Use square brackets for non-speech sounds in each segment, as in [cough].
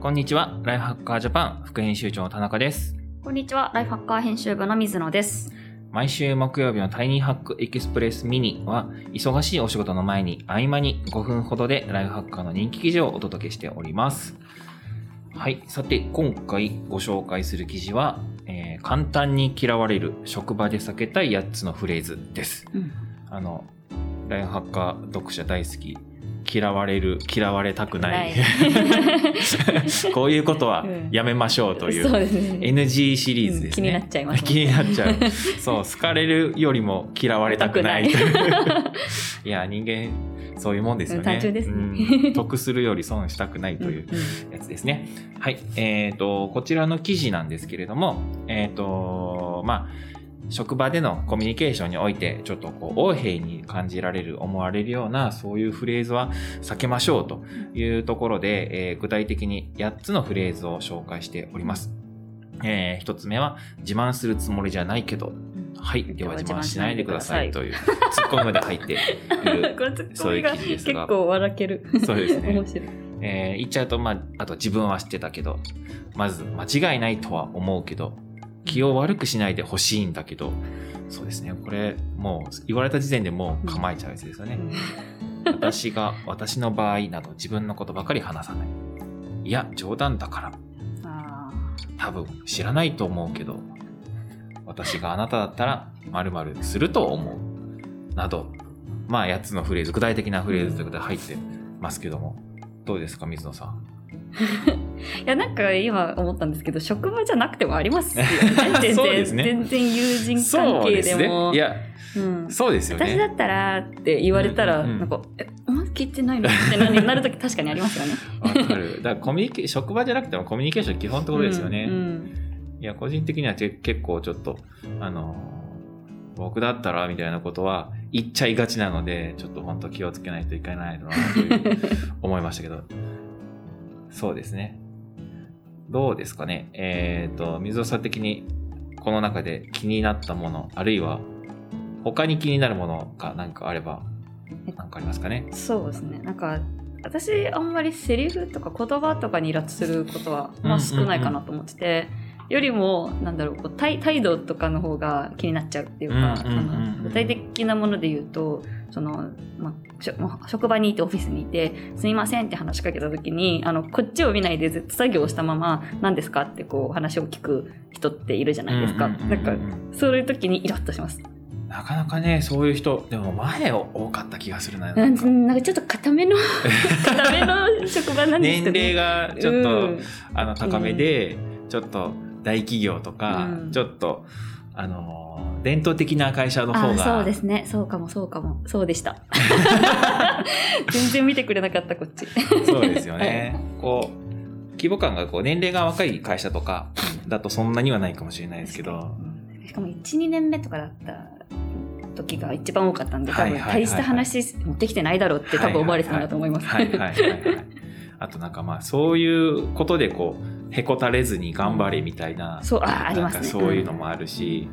こんにちは。ライフハッカージャパン副編集長の田中です。こんにちは、ライフハッカー編集部の水野です。毎週木曜日のタイニーハックエキスプレスミニは、忙しいお仕事の前に合間に5分ほどでライフハッカーの人気記事をお届けしております。はい。さて、今回ご紹介する記事は、えー簡単に嫌われる職場で避けたい8つのフレーズです。うん、あの、ライフハッカー読者大好き。嫌われる、嫌われたくない。[laughs] こういうことはやめましょうという。そうですね。NG シリーズですね。気になっちゃいますね気になっちゃう。そう、好かれるよりも嫌われたくない。[laughs] [laughs] いや、人間、そういうもんですよね。単純ですねうん得するより損したくないというやつですね。はい。えっ、と、こちらの記事なんですけれども、えっ、と、まあ、職場でのコミュニケーションにおいて、ちょっとこう、横柄に感じられる、思われるような、そういうフレーズは避けましょうというところで、えー具体的に8つのフレーズを紹介しております。えー、1つ目は、自慢するつもりじゃないけど、はい、では自慢しないでくださいという、ツッコミまで入っているこれ記事ですが、結構笑ける。そうですね面白い。えー言っちゃうと、まあ、あと自分は知ってたけど、まず間違いないとは思うけど、気を悪くしないでほしいんだけど、そうですね、これ、もう言われた時点でもう構えちゃうやつですよね。私が、私の場合など自分のことばかり話さない。いや、冗談だから。あ多分知らないと思うけど、私があなただったら〇〇すると思う。など、まあ8つのフレーズ、具体的なフレーズということで入ってますけども、どうですか、水野さん。ーいや、なんか今思ったんですけど、職場じゃなくてもありますよね。[laughs] 全然、ね全然友人関係でも。いや、うんそうですよね。私だったらって言われたら、うんうんうんなんか、え、お前聞いてないの？ってなるなるとき確かにありますよね。わかる。だからコミュニケ [laughs] 職場じゃなくてもコミュニケーション基本ってことですよね。うんうんいや、個人的にはけ結構ちょっと、あのー僕だったらみたいなことは言っちゃいがちなので、ちょっと本当気をつけないといけないなと [laughs] 思いましたけど。そうですね。どうですかね？えっ、と、水尾さん的にこの中で気になったもの、あるいは他に気になるものが何かあれば、何かありますかね？そうですね。なんか、私、あんまりセリフとか言葉とかにイラつすることは、まあ少ないかなと思ってて、よりも、なんだろう、こう態態度とかの方が気になっちゃうっていうか、具体的なもので言うと、その、まあ、職場にいてオフィスにいて、すみませんって話しかけた時に、あの、こっちを見ないでずっと作業をしたまま、何ですかってこう話を聞く人っているじゃないですか。なんか、そういう時にイラッとします。なかなかね、そういう人、でも前多かった気がするな。ななんんかなんかちょっと固めの、[laughs] 固めの職場なんです年けど、齢がちょっと、うんあの高めで、ちょっと大企業とか、うん。ちょっとあの伝統的な会社の方が。あそうですね。そうかもそうかも。そうでした。[laughs] 全然見てくれなかったこっち。そうですよね。こう規模感がこう年齢が若い会社とかだとそんなにはないかもしれないですけど、しかも12年目とかだった時が一番多かったんで多分大した話持ってきてないだろうって多分思われてたんだと思います。はいはいはいはいはい。あとなんかまあそういうことでこうへこたれずに頑張れみたいな、そうあありますね。なんかそういうのもあるし、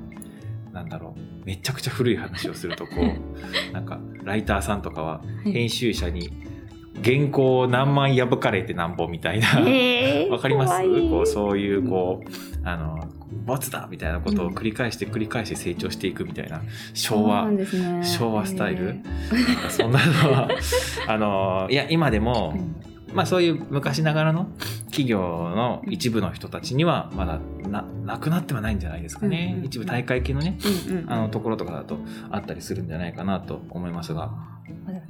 なんだろうめちゃくちゃ古い話をするとこう [laughs] なんかライターさんとかは編集者に原稿を何万破かれてなんぼみたいな、えー [laughs] わかります？こうそういうこうあのボツだみたいなことを繰り返して繰り返して成長していくみたいな昭和、そうなんですね。昭和スタイル？えなんかそんなのは [laughs] あのいや今でも、ーうんまあそういう昔ながらの企業の一部の人たちにはまだななくなってはないんじゃないですかね、うんうんうん。一部大会系のねうんうん。あのところとかだとあったりするんじゃないかなと思いますが。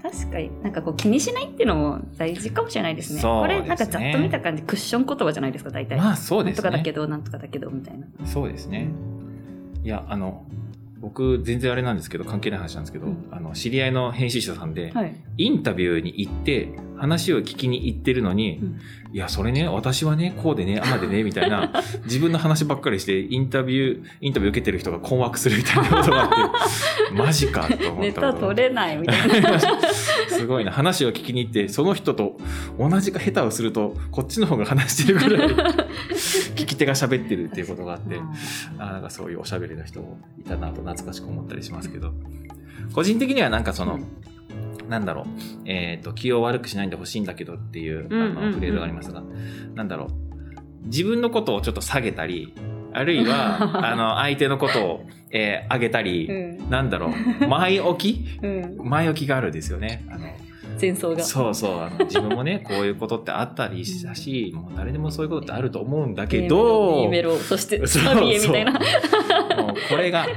確かになんかこう気にしないっていうのも大事かもしれないですね。すね。これなんかざっと見た感じクッション言葉じゃないですか大体、まあそうですなんとかだけねどなんとかだけどみたいな。そうですね。いやあの僕全然あれなんですけど関係ない話なんですけど、うん。あの知り合いの編集者さんで、はい。インタビューに行って話を聞きに行ってるのに、うん。いやそれね私はねこうでねああでねみたいな [laughs] 自分の話ばっかりしてインタビューインタビュー受けてる人が困惑するみたいなことがあって [laughs] マジかと思っネたことタ取れないみたいな。[laughs] すごいな話を聞きに行ってその人と同じか下手をするとこっちの方が話してるぐらい聞き手が喋ってるっていうことがあってあなんかそういうおしゃべりな人もいたなと懐かしく思ったりしますけど。個人的にはなんかその、なんだろう、えっ、と、気を悪くしないでほしいんだけどっていう、あの、フレーズがありますが、なんだろう、自分のことをちょっと下げたり、あるいは、[laughs] あの、相手のことを、えー上げたり、うん。なんだろう、前置き？うん。前置きがあるんですよね。あの前奏が。そうそう。あの自分もねこういうことってあったりしたし、もう誰でもそういうことってあると思うんだけど、A メロそしてそう。サビへみたいな。もうこれが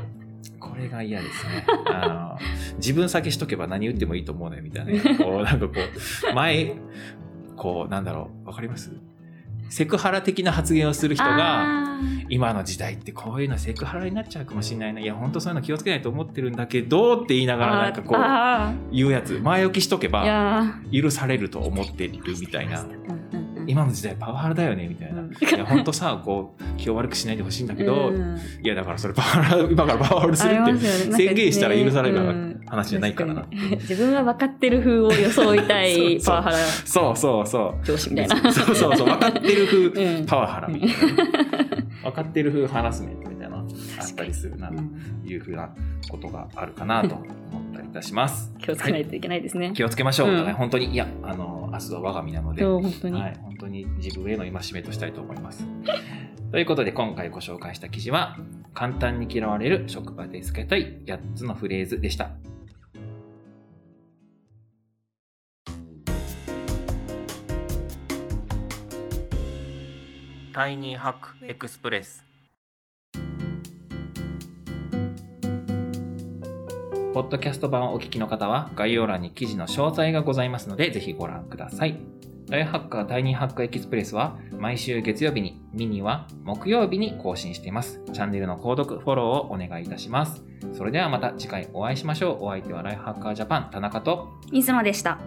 これが嫌ですね。あの自分先しとけば何言ってもいいと思うねみたいな。ね [laughs] こうなんかこう前こうなんだろうわかります？セクハラ的な発言をする人が今の時代ってこういうのセクハラになっちゃうかもしれないな。いや本当そういうの気をつけないと思ってるんだけどって言いながらなんかこうあ言うやつ。前置きしとけばや許されると思ってるみたいな今の時代パワハラだよねみたいな、うん。いや本当さこう気を悪くしないでほしいんだけど、うん。いやだからそれパワハラ今からパワハラするって宣言したら許されるうん話じゃないからな。自分は分かってる風を装いたい [laughs] パワハラ。そうそうそう。上司みたいな。そうそうそう分かってる風うん。パワハラみたいな、分かってる風ハラスメントみたいなあったりするなというふうなことがあるかなとたします。気をつけないといけないですね。気をつけましょう、うん。本当にいやあの明日は我が身なので本当に、はい、本当に自分への戒めとしたいと思います。ということで今回ご紹介した記事は簡単に嫌われる職場でつけたい8つのフレーズでした。タイニーハックエクスプレスポッドキャスト版をお聞きの方は概要欄に記事の詳細がございますのでぜひご覧ください。ライフハッカータイニーハックエキスプレスは毎週月曜日に、ミニは木曜日に更新しています。チャンネルの購読、フォローをお願いいたします。それではまた次回お会いしましょう。お相手はライフハッカージャパン田中といつもでした。